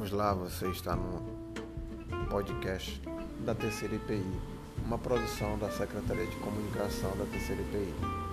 Vamos lá, você está no podcast da terceira IPI, uma produção da Secretaria de Comunicação da terceira IPI.